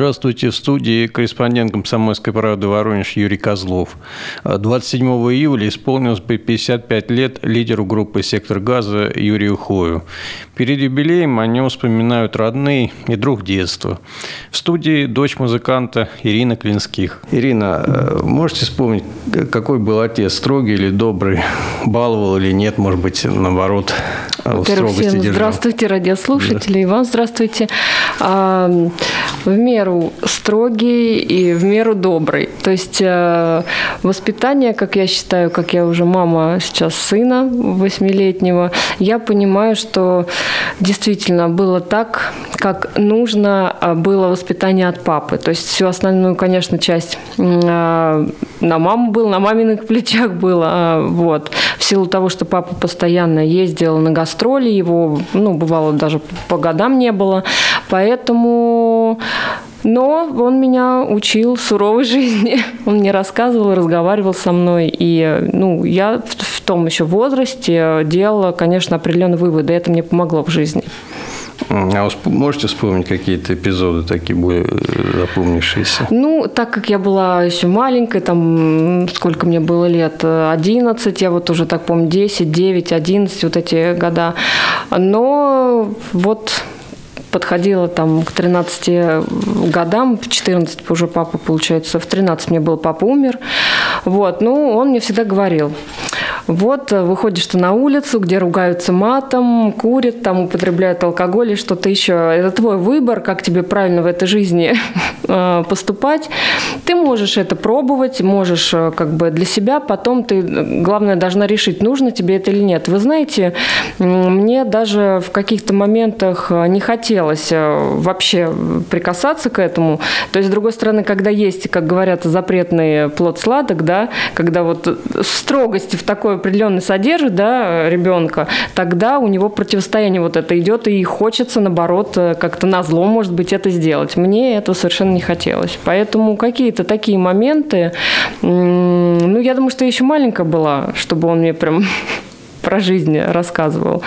Здравствуйте, в студии корреспондент комсомольской правды Воронеж Юрий Козлов. 27 июля исполнилось бы 55 лет лидеру группы «Сектор газа» Юрию Хою. Перед юбилеем о нем вспоминают родные и друг детства. В студии дочь музыканта Ирина Клинских. Ирина, э, можете вспомнить, какой был отец, строгий или добрый, баловал или нет, может быть, наоборот, Во-первых, всем держал? здравствуйте, радиослушатели, да. и вам здравствуйте. А, в меру строгий и в меру добрый. То есть э, воспитание, как я считаю, как я уже мама сейчас сына восьмилетнего, я понимаю, что действительно было так, как нужно а, было воспитание от папы. То есть всю основную, конечно, часть а, на маму был, на маминых плечах было. А, вот. В силу того, что папа постоянно ездил на гастроли, его, ну, бывало, даже по годам не было. Поэтому но он меня учил суровой жизни. Он мне рассказывал, разговаривал со мной. И ну, я в том еще возрасте делала, конечно, определенные выводы. Это мне помогло в жизни. А вы можете вспомнить какие-то эпизоды такие более э, запомнившиеся? Ну, так как я была еще маленькой, там, сколько мне было лет, 11, я вот уже так помню, 10, 9, 11, вот эти года. Но вот подходила там к 13 годам, в 14 уже папа, получается, в 13 мне был папа умер. Вот, ну, он мне всегда говорил, вот, выходишь ты на улицу, где ругаются матом, курят, там употребляют алкоголь и что-то еще. Это твой выбор, как тебе правильно в этой жизни э, поступать. Ты можешь это пробовать, можешь э, как бы для себя, потом ты, главное, должна решить, нужно тебе это или нет. Вы знаете, мне даже в каких-то моментах не хотелось э, вообще прикасаться к этому. То есть, с другой стороны, когда есть, как говорят, запретный плод сладок, да, когда вот строгости в такой определенный содержит, да, ребенка, тогда у него противостояние вот это идет, и хочется, наоборот, э, как-то на зло, может быть, это сделать. Мне этого совершенно не хотелось. Поэтому какие-то такие моменты, ну, я думаю, что я еще маленькая была, чтобы он мне прям про жизнь рассказывал.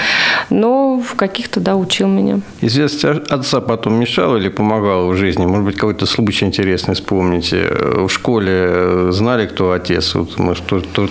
Но в каких-то, да, учил меня. Известность отца потом мешала или помогала в жизни? Может быть, какой-то случай интересный вспомните. В школе знали, кто отец? Вот, может,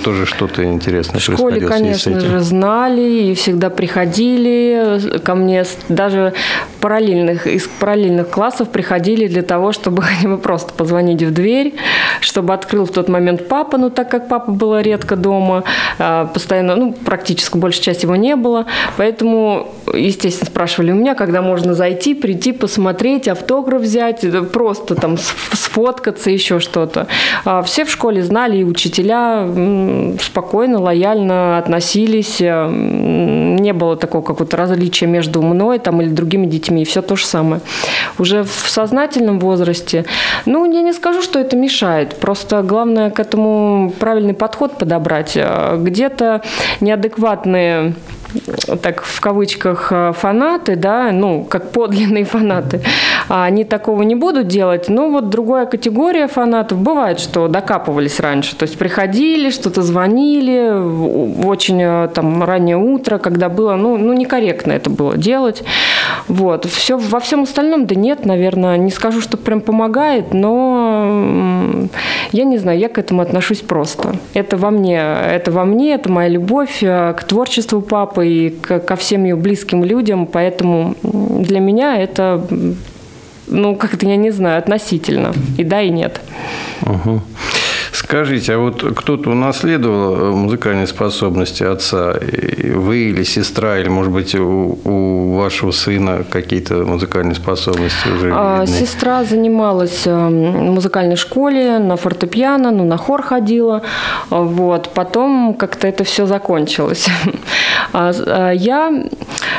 тоже что-то интересное В школе, конечно же, знали и всегда приходили ко мне. Даже параллельных, из параллельных классов приходили для того, чтобы хотя бы просто позвонить в дверь, чтобы открыл в тот момент папа, ну, так как папа был редко дома, а, постоянно, ну, практически практически большей части его не было. Поэтому, естественно, спрашивали у меня, когда можно зайти, прийти, посмотреть, автограф взять, просто там сфоткаться, еще что-то. А все в школе знали, и учителя спокойно, лояльно относились. Э, не было такого какого-то различия между мной там, или другими детьми, все то же самое. Уже в сознательном возрасте, ну, я не скажу, что это мешает, просто главное к этому правильный подход подобрать. Э, где-то неадекватно адекватные так в кавычках э, фанаты, да, ну, как подлинные фанаты, а они такого не будут делать. Но вот другая категория фанатов бывает, что докапывались раньше, то есть приходили, что-то звонили очень э, там раннее утро, когда было, ну, ну некорректно это было делать. Вот. Все, во всем остальном, да нет, наверное, не скажу, что прям помогает, но я не знаю, я к этому отношусь просто. Это во мне, это во мне, это моя любовь э, к творчеству папы и ко всем ее близким людям, поэтому для меня это, ну, как-то, я не знаю, относительно. И да, и нет. Угу. Скажите, а вот кто-то унаследовал э, музыкальные способности отца? Вы или сестра, или, может быть, у, у вашего сына какие-то музыкальные способности уже а, Сестра занималась э, в музыкальной школе, на фортепиано, ну, на хор ходила. Вот. Потом как-то это все закончилось. А, а я,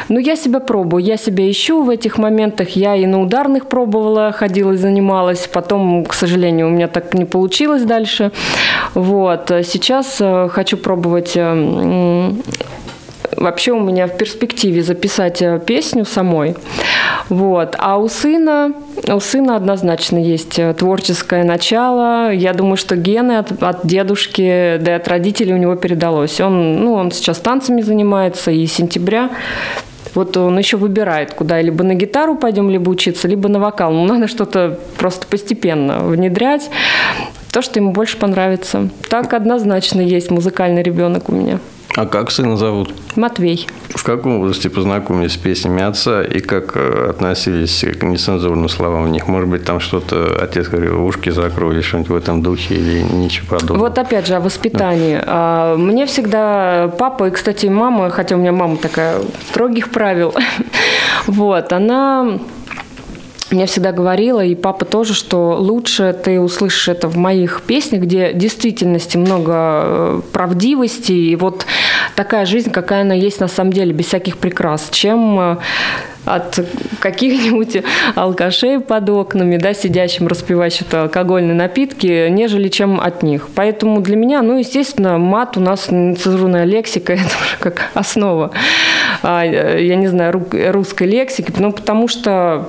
ну, я себя пробую, я себя ищу в этих моментах. Я и на ударных пробовала, ходила и занималась. Потом, к сожалению, у меня так не получилось дальше. Вот. Сейчас э, хочу пробовать э, вообще у меня в перспективе записать э, песню самой. Вот. А у сына, у сына однозначно есть творческое начало. Я думаю, что гены от, от дедушки, да и от родителей у него передалось. Он, ну, он сейчас танцами занимается, и с сентября Вот он еще выбирает, куда либо на гитару пойдем, либо учиться, либо на вокал. Ну, надо что-то просто постепенно внедрять. То, что ему больше понравится. Так однозначно есть музыкальный ребенок у меня. А как сына зовут? Матвей. В каком возрасте познакомились с песнями отца и как э, относились к нецензурным словам в них? Может быть, там что-то отец говорил, ушки закрой, что-нибудь в этом духе или ничего подобного? Вот опять же о воспитании. Да. Мне всегда папа и, кстати, мама, хотя у меня мама такая строгих правил, вот, она мне всегда говорила, и папа тоже, что лучше ты услышишь это в моих песнях, где действительности много э, правдивости, и вот такая жизнь, какая она есть на самом деле, без всяких прикрас, чем э, от каких-нибудь алкашей под окнами, да, сидящим, распивающим алкогольные напитки, нежели чем от них. Поэтому для меня, ну, естественно, мат у нас нецензурная лексика, это уже как основа, я не знаю, русской лексики, ну, потому что,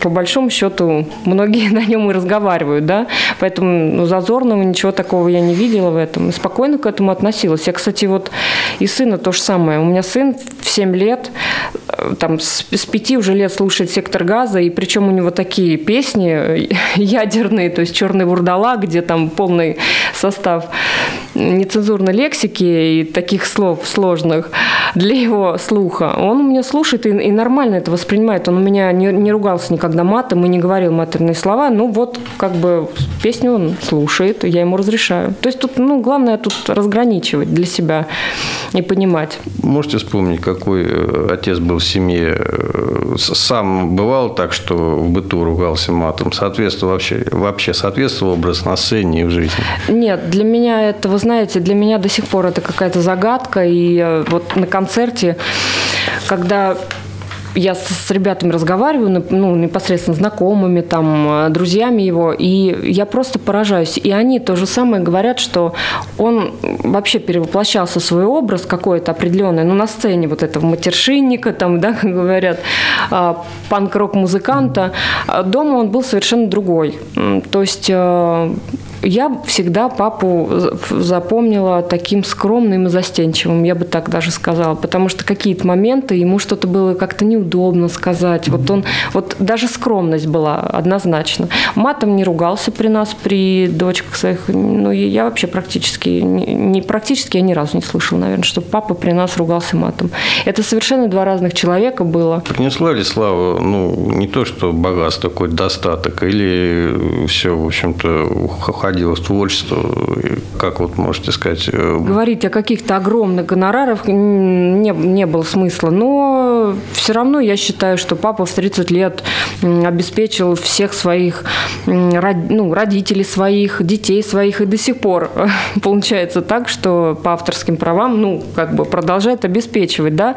по большому счету, многие на нем и разговаривают, да, поэтому ну, зазорного ничего такого я не видела в этом, спокойно к этому относилась. Я, кстати, вот и сына то же самое. У меня сын в 7 лет, э, там, с с пяти уже лет слушает «Сектор газа», и причем у него такие песни ядерные, то есть «Черный вурдала», где там полный состав нецензурной лексики и таких слов сложных для его слуха. Он у меня слушает и, и нормально это воспринимает. Он у меня не, не ругался никогда матом и не говорил матерные слова. Ну вот, как бы песню он слушает, я ему разрешаю. То есть тут, ну, главное тут разграничивать для себя и понимать. Можете вспомнить, какой э, отец был в семье э, сам бывал так, что в быту ругался матом? Соответствовал вообще, вообще соответствовал образ на сцене и в жизни? Нет, для меня это, вы знаете, для меня до сих пор это какая-то загадка. И э, вот на концерте, когда я с, ребятами разговариваю, ну, непосредственно знакомыми, там, э, друзьями его, и я просто поражаюсь. И они то же самое говорят, что он вообще перевоплощался в свой образ какой-то определенный, ну, на сцене вот этого матершинника, там, да, как говорят, а, панк-рок-музыканта. А дома он был совершенно другой. То есть э, я всегда папу запомнила таким скромным и застенчивым, я бы так даже сказала, потому что какие-то моменты ему что-то было как-то неудобно сказать. Вот он, вот даже скромность была однозначно. Матом не ругался при нас, при дочках своих. Ну, я вообще практически, не практически, я ни разу не слышала, наверное, что папа при нас ругался матом. Это совершенно два разных человека было. Принесла ли Слава, ну, не то, что богатство, какой достаток, или все, в общем-то, входило в творчество? Как вот можете сказать? Э, Говорить о каких-то огромных гонорарах не, не было смысла. Но все равно я считаю, что папа в 30 лет обеспечил всех своих ну, родителей своих, детей своих, и до сих пор получается так, что по авторским правам, ну, как бы продолжает обеспечивать, да?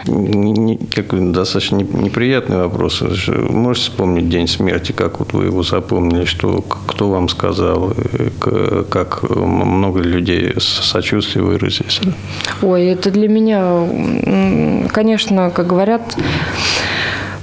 Как достаточно неприятный вопрос. Можете вспомнить день смерти, как вот вы его запомнили, что кто вам сказал, э, как много людей сочувствия выразились? Ой, это для меня, конечно, как говорят,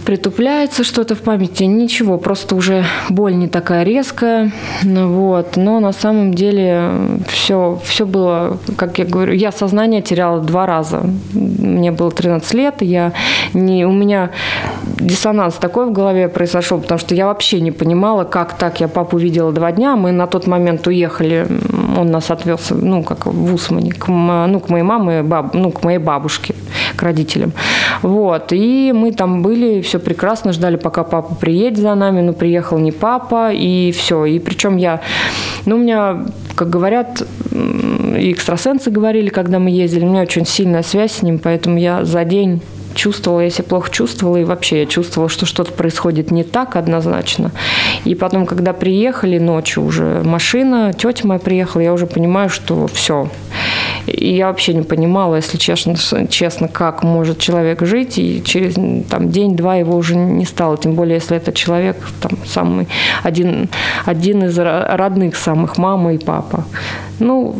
притупляется что-то в памяти, ничего, просто уже боль не такая резкая, ну вот, но на самом деле все, все было, как я говорю, я сознание теряла два раза, мне было 13 лет, я не, у меня диссонанс такой в голове произошел, потому что я вообще не понимала, как так, я папу видела два дня, мы на тот момент уехали, он нас отвез, ну, как в Усмане, к, ну, к моей маме, баб, ну, к моей бабушке, к родителям, вот, и мы там были, все прекрасно, ждали, пока папа приедет за нами, но приехал не папа, и все. И причем я, ну, у меня, как говорят, и экстрасенсы говорили, когда мы ездили, у меня очень сильная связь с ним, поэтому я за день чувствовала, я себя плохо чувствовала, и вообще я чувствовала, что что-то происходит не так однозначно. И потом, когда приехали ночью уже машина, тетя моя приехала, я уже понимаю, что все. И я вообще не понимала, если честно, честно, как может человек жить, и через там, день-два его уже не стало, тем более, если это человек там, самый, один, один из родных самых, мама и папа. Ну,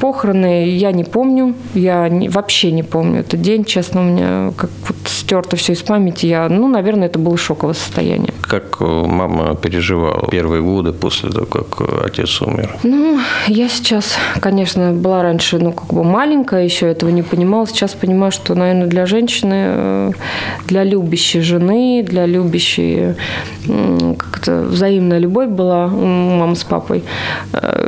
похороны я не помню, я не, вообще не помню этот день, честно, у меня как вот стерто все из памяти. Я, ну, наверное, это было шоковое состояние. Как э, мама переживала первые годы после того, как э, отец умер? Ну, я сейчас, конечно, была раньше, ну, как бы маленькая, еще этого не понимала. Сейчас понимаю, что, наверное, для женщины, э, для любящей жены, для любящей как-то взаимная любовь была у мамы с папой.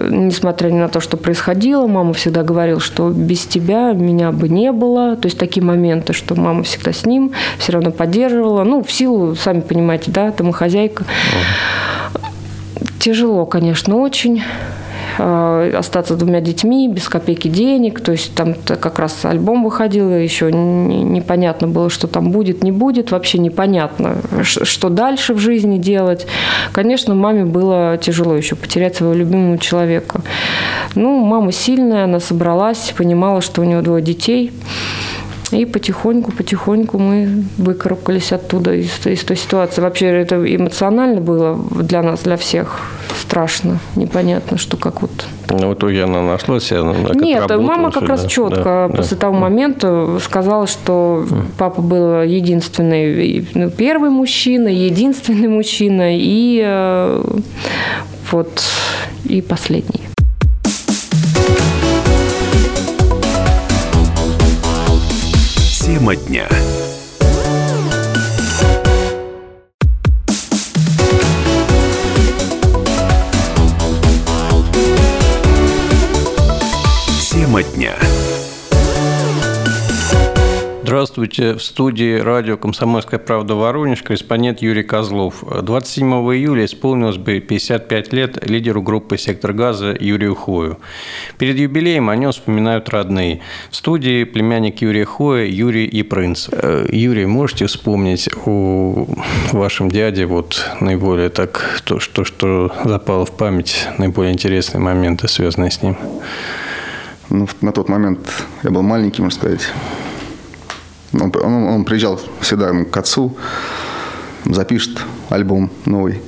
Несмотря ни на то, что происходило, мама всегда говорила, что без тебя меня бы не было. То есть такие моменты, что мама всегда с ним, все равно поддерживала. Ну, в силу, сами понимаете, да, домохозяйка. Тяжело, конечно, очень э, остаться двумя детьми, без копейки денег. То есть там как раз альбом выходил, еще непонятно было, что там будет, не будет. Вообще непонятно, что дальше в жизни делать. Конечно, маме было тяжело еще потерять своего любимого человека. Ну, мама сильная, она собралась, понимала, что у нее двое детей. И потихоньку, потихоньку мы выкарабкались оттуда, из, из той ситуации. Вообще это эмоционально было для нас, для всех страшно, непонятно, что как вот. Ну, в итоге она нашла себя? Она Нет, мама как раз да? четко да, после да. того момента сказала, что папа был единственный, ну, первый мужчина, единственный мужчина и э, вот и последний. Тема дня. Здравствуйте. В студии радио «Комсомольская правда» Воронеж корреспондент Юрий Козлов. 27 июля исполнилось бы 55 лет лидеру группы «Сектор газа» Юрию Хою. Перед юбилеем о нем вспоминают родные. В студии племянник Юрия Хоя Юрий и Принц. Э, Юрий, можете вспомнить о вашем дяде вот наиболее так, то, что, что запало в память, наиболее интересные моменты, связанные с ним? Ну, на тот момент я был маленький, можно сказать. Он, он, он приезжал всегда к отцу, запишет альбом новый.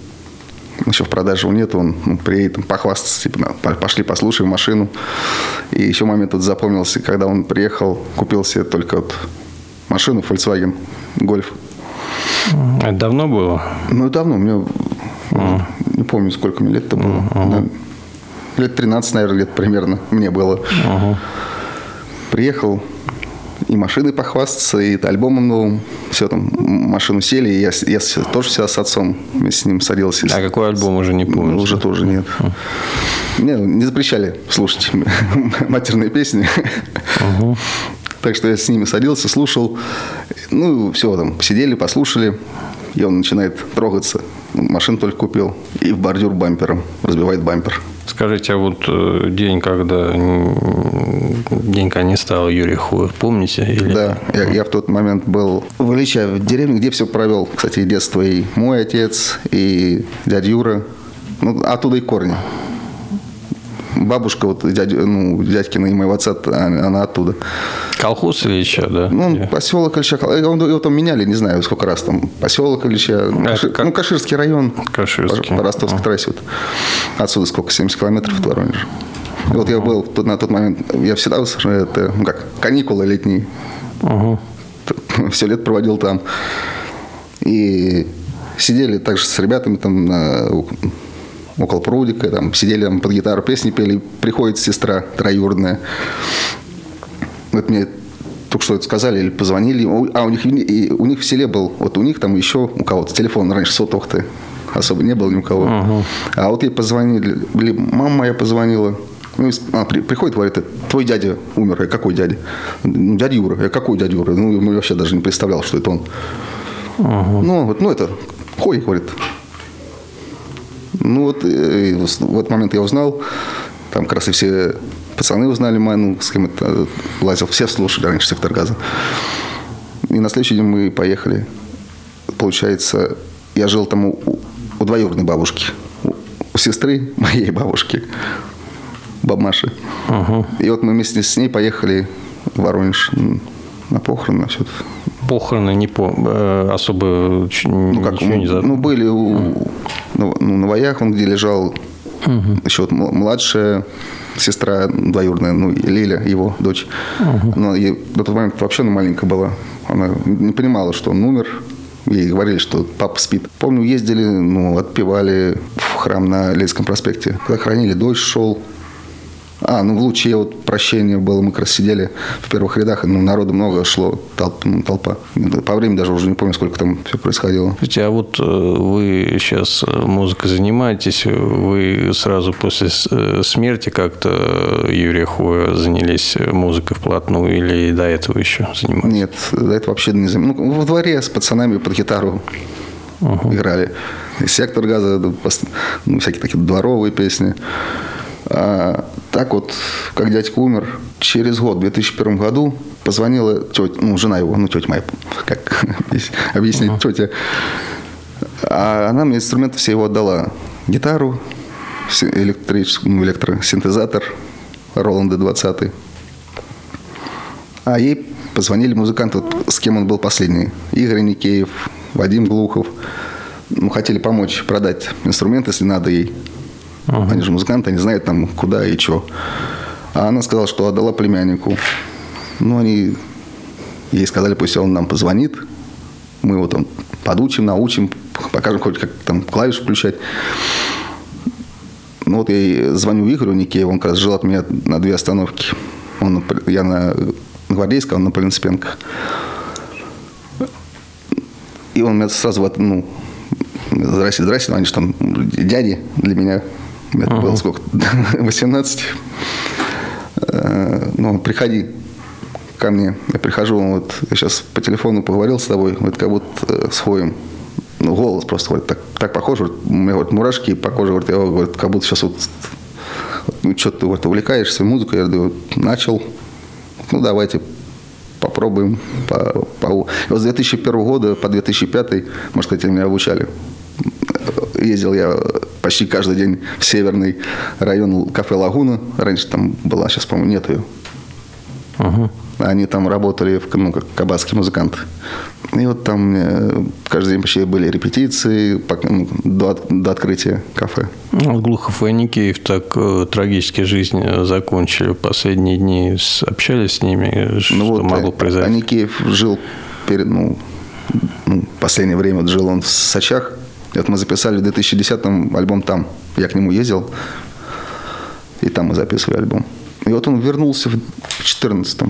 Еще в продаже его нет, он ну, приедет похвастаться, типа, пошли послушаем машину. И еще момент вот запомнился, когда он приехал, купил себе только вот машину Volkswagen Golf. Это давно было? Ну, давно. Мне uh-huh. не помню, сколько мне лет-то было. Uh-huh. Лет 13, наверное, лет примерно мне было. Uh-huh. Приехал, и машиной похвастаться, и альбомом новым. Все там, машину сели, и я, я тоже всегда с отцом с ним садился. А какой альбом уже не помню? Ну, уже тоже нет. Не, не запрещали слушать матерные песни. Так что я с ними садился, слушал. Ну, все, там, посидели, послушали. И он начинает трогаться. Машину только купил. И в бордюр бампером. Разбивает бампер. Скажите, а вот э, день, когда день, когда не стал Юрий Хуев, помните? Или... Да, я, я в тот момент был в Ильича, в деревне, где все провел, кстати, детство и мой отец, и дядя Юра. Ну, оттуда и корни бабушка вот дядя, ну, дядькина и моего отца, она оттуда. Колхоз Ильича, да? Ну, он поселок Ильича. Его там меняли, не знаю, сколько раз там. Поселок Ильича. А, Каши, как... Ну, Каширский район. Каширский. По, по Ростовской а. трассе. Вот. Отсюда сколько? 70 километров от Воронежа. Вот я был тут, на тот момент, я всегда, это, ну как, каникулы летние. Угу. Все лет проводил там. И сидели также с ребятами там на около прудика, там сидели там под гитару, песни пели, приходит сестра троюродная. Вот мне только что это сказали или позвонили, а у них, и у них в селе был, вот у них там еще у кого-то телефон раньше сотовых-то особо не было ни у кого. Uh-huh. А вот ей позвонили, или мама моя позвонила, ну, а, при, приходит, говорит, твой дядя умер. Я какой дядя? Ну, дядя Юра. Я какой дядя Юра? Ну, я вообще даже не представлял, что это он. Uh-huh. Ну, вот, ну, это Хой, говорит. Ну вот в этот момент я узнал, там как раз и все пацаны узнали, ну, с кем это лазил, все слушали раньше «Сектор газа». И на следующий день мы поехали. Получается, я жил там у, у двоюродной бабушки, у, у сестры моей бабушки, бабмаши. Угу. И вот мы вместе с ней поехали в Воронеж на похороны, на все это. Похороны не по, э, особо ну, как, ничего не за... Ну, были у, ну, ну, на воях, он где лежал, угу. еще вот младшая сестра двоюродная, ну, Лиля, его дочь. Угу. Но ей, до того момента вообще она маленькая была. Она не понимала, что он умер. Ей говорили, что папа спит. Помню, ездили, ну, отпевали в храм на Лейском проспекте. Когда хранили, дождь шел. А, ну в луче вот прощения было, мы как раз сидели в первых рядах, ну, народу много шло, толп, ну, толпа. По времени даже уже не помню, сколько там все происходило. Слушайте, а вот э, вы сейчас э, музыкой занимаетесь, вы сразу после э, смерти как-то Юрия Хоя занялись музыкой вплотную или до этого еще занимались? Нет, до этого вообще не занимались. Ну, во дворе с пацанами под гитару uh-huh. играли. Сектор газа, ну, всякие такие дворовые песни. А, так вот, как дядька умер, через год, в 2001 году, позвонила тетя, ну, жена его, ну, тетя моя, как объяснить, uh-huh. тетя. А она мне инструменты все его отдала. Гитару, электрический, ну, электросинтезатор Roland D20. А ей позвонили музыканты, вот, с кем он был последний. Игорь Никеев, Вадим Глухов. Ну, хотели помочь продать инструмент, если надо ей. Ага. Они же музыканты, они знают там куда и что. А она сказала, что отдала племяннику. Ну, они ей сказали, пусть он нам позвонит. Мы его там подучим, научим, покажем хоть как там клавиш включать. Ну вот я звоню Игорю Никееву, он как раз жил от меня на две остановки. Он, я на Гвардейском, он на Полинцепенко. И он меня сразу, ну, здрасте, здрасте, ну, они же там дяди для меня. Это ага. было сколько? 18. Э, ну, приходи ко мне. Я прихожу, вот я сейчас по телефону поговорил с тобой, вот как будто э, сходим. Ну, голос просто говорит, так, так похож, говорит, у меня говорит, мурашки по коже, говорит, я говорит, как будто сейчас вот, ну, что ты говорит, увлекаешься музыкой, я говорю, начал, ну, давайте попробуем. По, по... Вот с 2001 года по 2005, можно сказать, меня обучали. Ездил я почти каждый день в северный район кафе «Лагуна». Раньше там была, сейчас, по-моему, нет ее. Угу. Они там работали, ну, как кабацкие музыканты. И вот там каждый день почти были репетиции ну, до, до открытия кафе. Ну, Глухов и Никеев так э, трагически жизнь закончили. Последние дни общались с ними, что ну, вот, могло произойти? А Никеев жил перед, ну, ну, последнее время вот жил он в Сочах. Вот мы записали в 2010-м альбом там. Я к нему ездил, и там мы записывали альбом. И вот он вернулся в 2014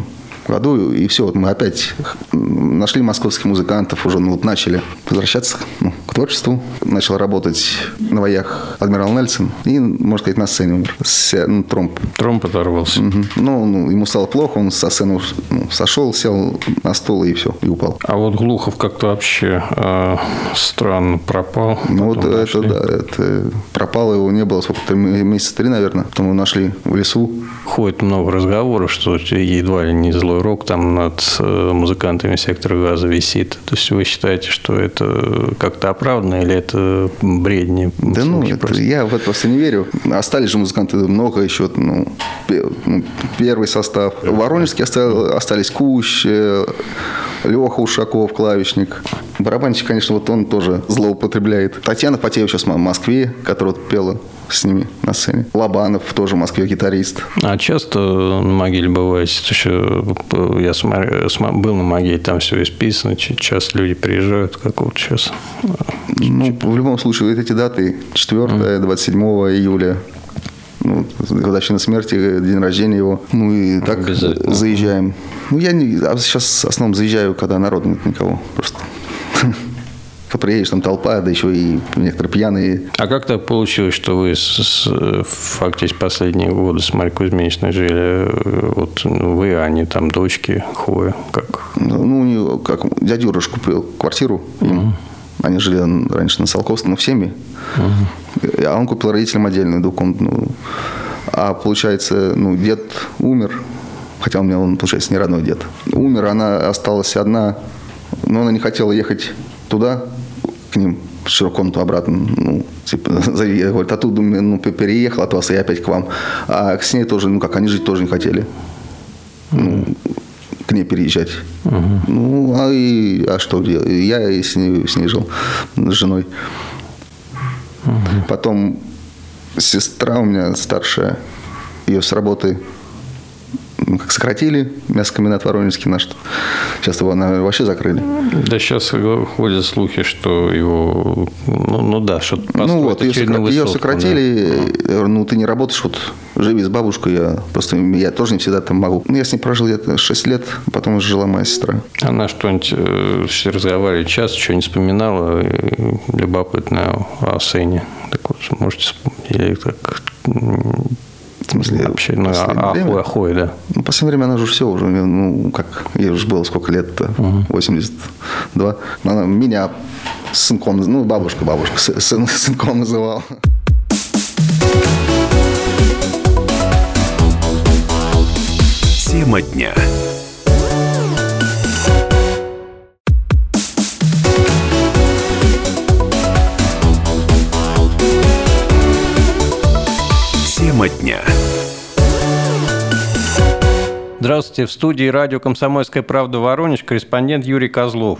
году, и все, вот мы опять нашли московских музыкантов, уже ну, вот начали возвращаться ну, к творчеству. Начал работать на воях адмирал Нельсон, и, можно сказать, на сцене умер. С, ну, тромб. Тромб оторвался. Угу. Ну, ну, ему стало плохо, он со сцены ну, сошел, сел на стол и все, и упал. А вот Глухов как-то вообще э, странно пропал. Ну, вот нашли. это, да, это пропало его не было сколько-то месяца три, наверное. Потом его нашли в лесу. Ходит много разговоров, что едва ли не злой рок там над э, музыкантами сектора газа висит. То есть вы считаете, что это как-то оправданно или это бредни? Да ну, это, я в это просто не верю. Остались же музыканты много еще. Ну, ну первый состав. В Воронежске остались Кущ, э, Леха Ушаков, клавишник. Барабанщик, конечно, вот он тоже злоупотребляет. Татьяна Потеева сейчас в Москве, которая вот пела с ними на сцене. Лобанов тоже в Москве гитарист. А часто на могиле бывает? Еще я смотрю, был на могиле, там все исписано. Часто люди приезжают, как вот сейчас. Ну, в любом случае, вот эти даты 4 27 июля ну, годовщина смерти, день рождения его. Ну и так заезжаем. Ну, я не, а сейчас в основном заезжаю, когда народ нет никого. Просто приедешь, там толпа, да еще и некоторые пьяные. А как так получилось, что вы с, с, фактически последние годы с Марьей Кузьминичной жили? Вот вы, а не там дочки Хоя? Как? Ну, у нее, как дядя Юра купил квартиру им. Угу. Они жили раньше на Солковском, ну, в семье. Угу. А он купил родителям отдельную двухкомнатную. А получается, ну, дед умер, хотя у меня он, получается, не родной дед. Умер, она осталась одна, но она не хотела ехать туда, к ним, в широком-то обратно, ну, типа, говорит, оттуда ну, переехал от вас, и опять к вам. А с ней тоже, ну, как, они жить тоже не хотели. Ну, к ней переезжать. uh Ну, а, и, а что делать? Я и с ней, с ней жил, с женой. Uh Потом сестра у меня старшая, ее с работы ну, как сократили мясокомбинат Воронежский наш. Сейчас его наверное, вообще закрыли. Да сейчас ходят слухи, что его, ну, ну да, что Ну вот, ее, сокра... ее сократили, да. ну ты не работаешь, вот живи с бабушкой, я просто, я тоже не всегда там могу. Ну, я с ней прожил где-то 6 лет, потом уже жила моя сестра. Она что-нибудь э, разговаривали час, что-нибудь вспоминала, любопытно о сцене. Так вот, можете, или так в смысле, вообще, ну, ахуй, ахуй, да. Ну, в последнее время она уже все уже, ну, как, ей уже было сколько лет-то, угу. 82. Она меня сынком, ну, бабушка, бабушка, сын, сынком называла. Тема дня. Тема дня. Здравствуйте. В студии радио «Комсомольская правда» Воронеж корреспондент Юрий Козлов.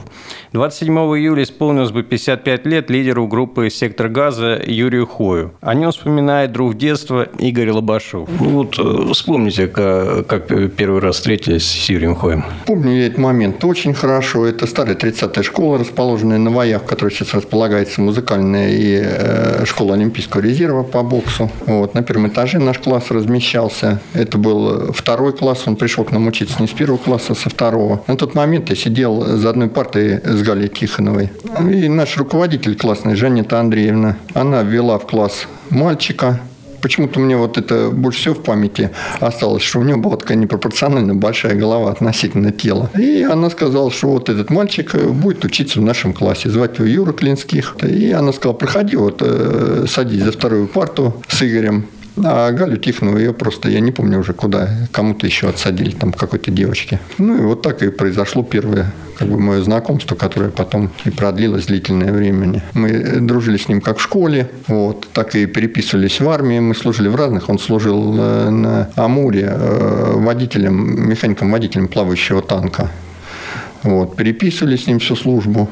27 июля исполнилось бы 55 лет лидеру группы «Сектор газа» Юрию Хою. О нем вспоминает друг детства Игорь Лобашов. Ну вот э, вспомните, как, как первый раз встретились с Юрием Хоем. Помню я этот момент очень хорошо. Это старая 30-я школа, расположенная на Воях, в которой сейчас располагается музыкальная и э, школа Олимпийского резерва по боксу. Вот. На первом этаже наш класс размещался. Это был второй класс, он пришел пришел к нам учиться не с первого класса, а со второго. На тот момент я сидел за одной партой с Галей Тихоновой. И наш руководитель классный, Жанета Андреевна, она ввела в класс мальчика, Почему-то мне вот это больше всего в памяти осталось, что у него была такая непропорционально большая голова относительно тела. И она сказала, что вот этот мальчик будет учиться в нашем классе. Звать его Юра Клинских. И она сказала, проходи, вот э, садись за вторую парту с Игорем. А Галю Тихонову ее просто, я не помню уже куда, кому-то еще отсадили, там какой-то девочке. Ну и вот так и произошло первое как бы мое знакомство, которое потом и продлилось длительное время. Мы дружили с ним как в школе, вот, так и переписывались в армии. Мы служили в разных. Он служил э, на Амуре э, водителем, механиком-водителем плавающего танка. Вот, переписывали с ним всю службу.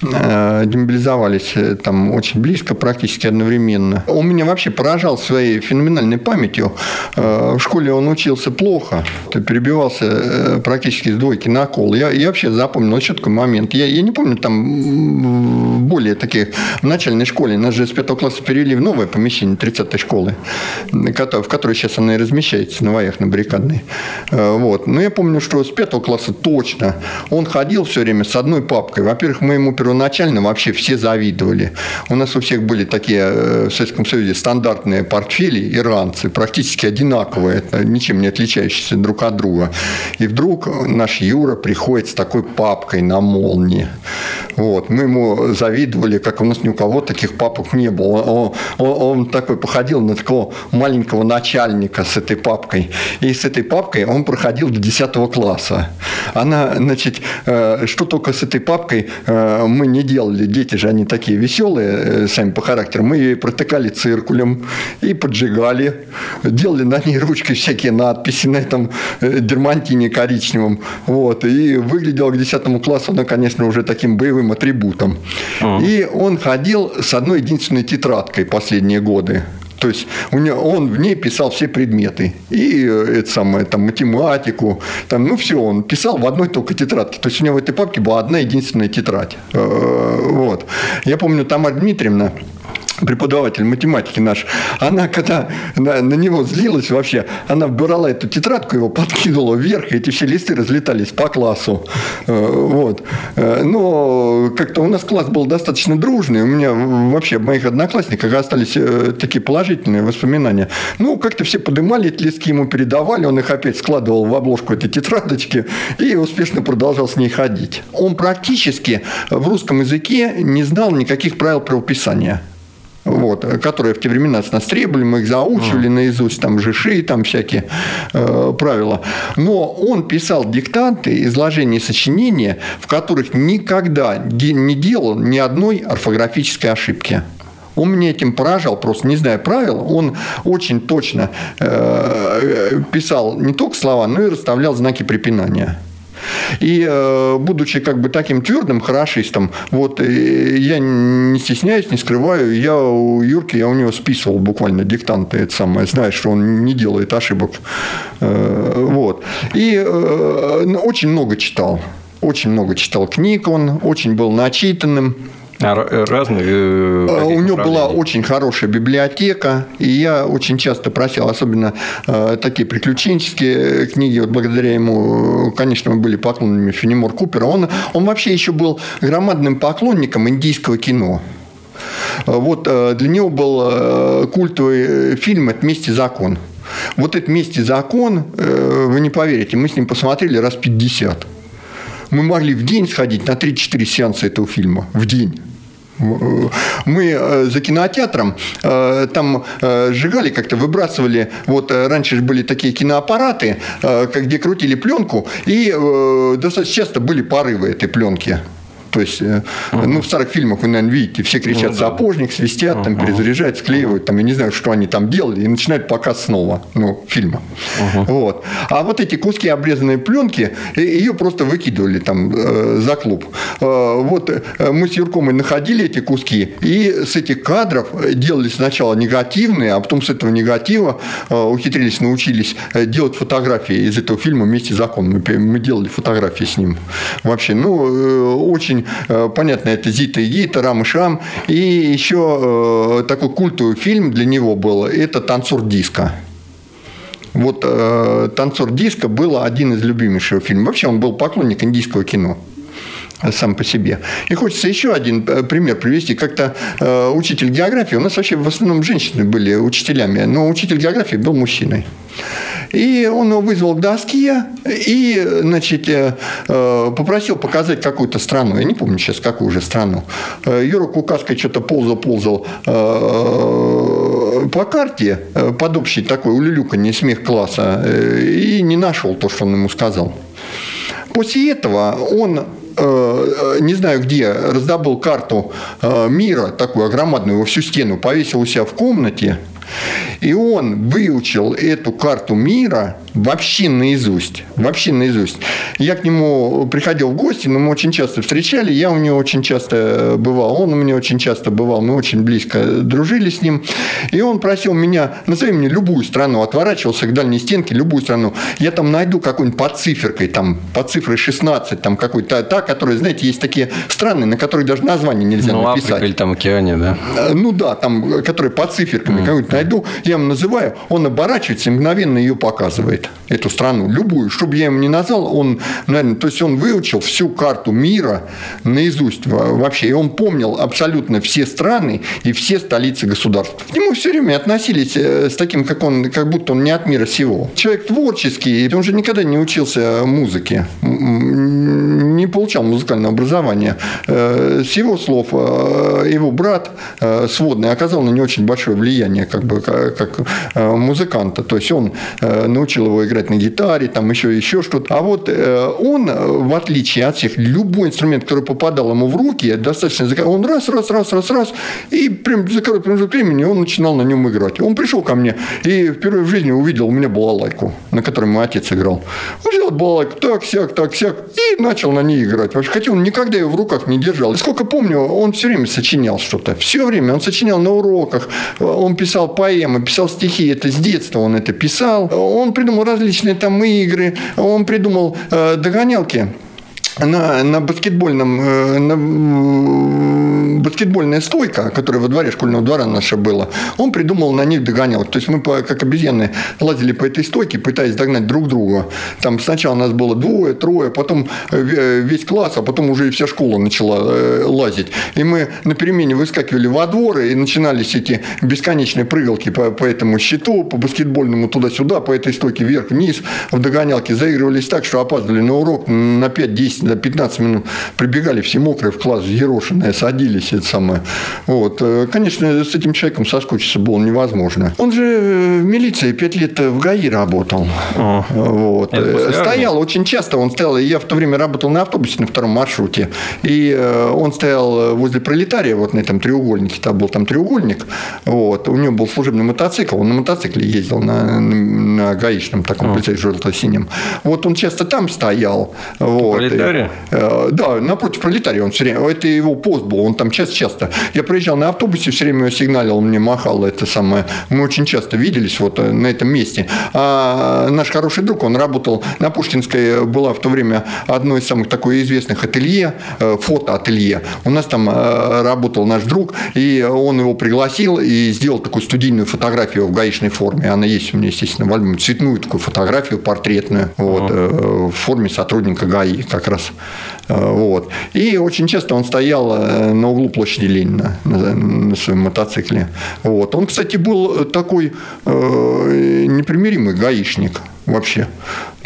Э, демобилизовались э, там очень близко, практически одновременно. Он меня вообще поражал своей феноменальной памятью. Э, в школе он учился плохо, перебивался практически с двойки на кол. Я, я вообще запомнил очень такой момент. Я, я не помню там более таких... В начальной школе нас же с пятого класса перевели в новое помещение 30-й школы, в которой сейчас она и размещается на воях на баррикадной. Вот. Но я помню, что с пятого класса точно он ходил все время с одной папкой. Во-первых, мы ему первоначально вообще все завидовали. У нас у всех были такие э, в Советском Союзе стандартные портфели иранцы, практически одинаковые, ничем не отличающиеся друг от друга. И вдруг наш Юра приходит с такой папкой на молнии. Вот. Мы ему завидовали, как у нас ни у кого таких папок не было. Он, он, он такой походил на такого маленького начальника с этой папкой. И с этой папкой он проходил до 10 класса. Она, значит, э, что только с этой папкой э, мы не делали. Дети же, они такие веселые э, сами по характеру. Мы ее протыкали циркулем и поджигали. Делали на ней ручкой всякие надписи на этом дермантине коричневом. Вот. И выглядела к 10 классу она, конечно, уже таким боевым атрибутом. А. И он ходил с одной единственной тетрадкой последние годы. То есть у него, он в ней писал все предметы. И э, это самое, там, математику, там, ну все, он писал в одной только тетрадке. То есть у него в этой папке была одна единственная тетрадь. Э, вот. Я помню, Тамара Дмитриевна, преподаватель математики наш, она когда на, на него злилась вообще, она вбирала эту тетрадку, его подкинула вверх, и эти все листы разлетались по классу. Э, вот. Э, но как-то у нас класс был достаточно дружный, у меня вообще в моих одноклассниках остались э, такие положительные воспоминания. Ну, как-то все поднимали эти листки, ему передавали, он их опять складывал в обложку этой тетрадочки и успешно продолжал с ней ходить. Он практически в русском языке не знал никаких правил правописания вот, которые в те времена с нас требовали, мы их заучивали mm. наизусть, там жиши, там всякие э, правила. Но он писал диктанты, изложения сочинения, в которых никогда не делал ни одной орфографической ошибки. Он меня этим поражал, просто не зная правил. Он очень точно э, писал не только слова, но и расставлял знаки препинания. И э, будучи как бы таким твердым хорошистом, вот э, я не стесняюсь, не скрываю, я у Юрки, я у него списывал буквально диктанты, это самое, знаешь, что он не делает ошибок. Э, вот. И э, очень много читал. Очень много читал книг он, очень был начитанным. А разные? Э, У него была очень хорошая библиотека, и я очень часто просил, особенно э, такие приключенческие книги, вот благодаря ему, конечно, мы были поклонниками Фенемор Купера. Он, он вообще еще был громадным поклонником индийского кино. Вот для него был культовый фильм «Это месть и закон». Вот этот «Месть и закон», вы не поверите, мы с ним посмотрели раз 50. Мы могли в день сходить на 3-4 сеанса этого фильма. В день. Мы за кинотеатром там сжигали как-то, выбрасывали, вот раньше же были такие киноаппараты, где крутили пленку, и достаточно часто были порывы этой пленки. То есть, uh-huh. ну, в старых фильмах вы, наверное, видите, все кричат ну, сапожник, свистят, uh-huh. там, перезаряжают, склеивают, там, я не знаю, что они там делали, и начинают показ снова, ну, фильма. Uh-huh. Вот. А вот эти куски обрезанной пленки, ее просто выкидывали там э, за клуб. Э, вот э, мы с Юрком и находили эти куски, и с этих кадров делали сначала негативные, а потом с этого негатива э, ухитрились, научились делать фотографии из этого фильма вместе с законом. Мы, делали фотографии с ним. Вообще, ну, э, очень очень э, понятно, это Зита и Гита, Рам и Шам. И еще э, такой культовый фильм для него был, это «Танцор диска». Вот э, «Танцор диска» был один из любимейших фильмов. Вообще он был поклонник индийского кино сам по себе. И хочется еще один пример привести. Как-то э, учитель географии, у нас вообще в основном женщины были учителями, но учитель географии был мужчиной. И он его вызвал к доске и, значит, э, э, попросил показать какую-то страну. Я не помню сейчас, какую же страну. Э, Юра Кукаской что-то ползал-ползал по карте под общий такой улюлюканье смех класса и не нашел то, что он ему сказал. После этого он не знаю где, раздобыл карту мира, такую громадную, во всю стену, повесил у себя в комнате, и он выучил эту карту мира вообще наизусть. Вообще наизусть. Я к нему приходил в гости, но мы очень часто встречали. Я у него очень часто бывал. Он у меня очень часто бывал. Мы очень близко дружили с ним. И он просил меня, назови мне любую страну. Отворачивался к дальней стенке, любую страну. Я там найду какую-нибудь под циферкой, там, под цифрой 16, там какой-то, та, которая, знаете, есть такие страны, на которых даже название нельзя ну, написать. Африка или там океане, да? Э, ну да, там, которые под циферками. Mm. найду, я ему называю, он оборачивается и мгновенно ее показывает эту страну, любую, чтобы я ему не назвал, он, наверное, то есть он выучил всю карту мира наизусть вообще, и он помнил абсолютно все страны и все столицы государств. К нему все время относились э, с таким, как он, как будто он не от мира сего. Человек творческий, он же никогда не учился музыке, не получал музыкального образования. Э, с его слов, э, его брат сводный оказал на него очень большое влияние, как бы, как музыканта. То есть он научил его играть на гитаре, там еще, еще что-то. А вот э, он, в отличие от всех, любой инструмент, который попадал ему в руки, достаточно, он раз, раз, раз, раз, раз, и прям за короткий промежуток времени он начинал на нем играть. Он пришел ко мне и впервые в жизни увидел у меня балалайку, на которой мой отец играл. Он взял балалайку так, сяк, так, сяк, и начал на ней играть. Вообще, хотя он никогда ее в руках не держал. И сколько помню, он все время сочинял что-то. Все время он сочинял на уроках, он писал поэмы, писал стихи. Это с детства он это писал. Он придумал различные различные там игры. Он придумал э, догонялки на, на баскетбольном э, на, баскетбольная стойка, которая во дворе школьного двора наша была, он придумал на них догонялки. То есть мы как обезьяны лазили по этой стойке, пытаясь догнать друг друга. Там сначала нас было двое, трое, потом э, весь класс, а потом уже и вся школа начала э, лазить. И мы на перемене выскакивали во дворы и начинались эти бесконечные прыгалки по, по этому щиту, по баскетбольному туда-сюда, по этой стойке вверх-вниз в догонялке. Заигрывались так, что опаздывали на урок на 5-10 за 15 минут прибегали все мокрые в класс, ерошенные, садились, это самое. Вот. Э, конечно, с этим человеком соскучиться было невозможно. Он же э, в милиции 5 лет в ГАИ работал. О, вот. Стоял очень часто, он стоял, я в то время работал на автобусе на втором маршруте, и э, он стоял возле пролетария, вот на этом треугольнике, там был там треугольник, вот. у него был служебный мотоцикл, он на мотоцикле ездил, на, на гаишном таком, полицейском желто-синем. Вот он часто там стоял. Вот. Пролетария? Э, да, напротив пролетария он все время. Это его пост был. Он там часто-часто. Я приезжал на автобусе, все время сигналил, мне махал это самое. Мы очень часто виделись вот на этом месте. А наш хороший друг, он работал на Пушкинской, была в то время одно из самых такой известных ателье, фотоателье. У нас там работал наш друг, и он его пригласил и сделал такую студийную фотографию в гаишной форме. Она есть у меня, естественно, в альбоме. Цветную такую фотографию портретную. Вот, в форме сотрудника ГАИ как раз. Вот. И очень часто он стоял на углу площади Ленина на, на своем мотоцикле. Вот. Он, кстати, был такой э, непримиримый гаишник вообще.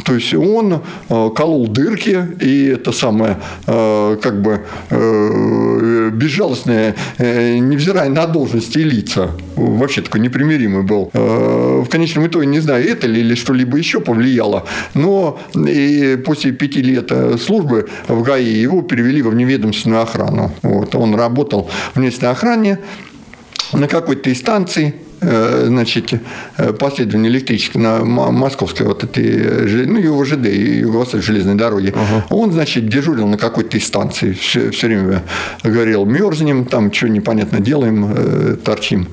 То есть он э, колол дырки, и это самое, э, как бы, э, безжалостное, невзирая на должности и лица, вообще такой непримиримый был. В конечном итоге, не знаю, это ли или что-либо еще повлияло, но и после пяти лет службы в ГАИ его перевели во вневедомственную охрану. Вот. Он работал в вневедомственной охране на какой-то из станций, значит, э, последование электричества на московской вот этой, ну, его ЖД, Юго-Восточной железной дороги. Ага. Он, значит, дежурил на какой-то станции, все, все время говорил, мерзнем, там что непонятно делаем, э, торчим,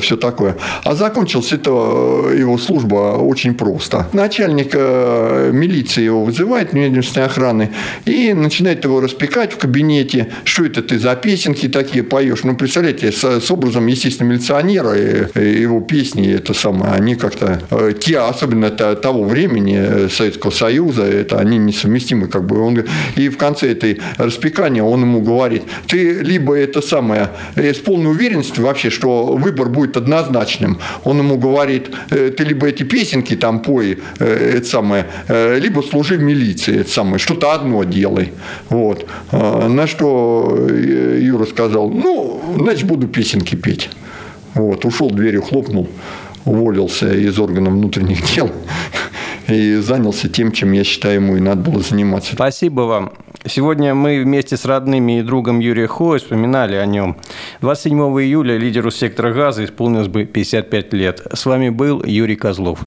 все такое. А закончилась это его служба очень просто. Начальник милиции его вызывает, медицинской охраны, и начинает его распекать в кабинете, что это ты за песенки такие поешь. Ну, представляете, с, с образом, естественно, милиционера и, его песни, это самое, они как-то, э, те, особенно того времени э, Советского Союза, это они несовместимы, как бы. Он, и в конце этой распекания он ему говорит, ты либо это самое, э, с полной уверенностью вообще, что выбор будет однозначным. Он ему говорит, ты либо эти песенки там пой, это самое, либо служи в милиции, это самое, что-то одно делай. Вот. На что Юра сказал, ну, значит, буду песенки петь. Вот, ушел, дверью хлопнул, уволился из органов внутренних дел и занялся тем, чем я считаю ему и надо было заниматься. Спасибо вам. Сегодня мы вместе с родными и другом Юрия Хоя вспоминали о нем. 27 июля лидеру сектора газа исполнилось бы 55 лет. С вами был Юрий Козлов.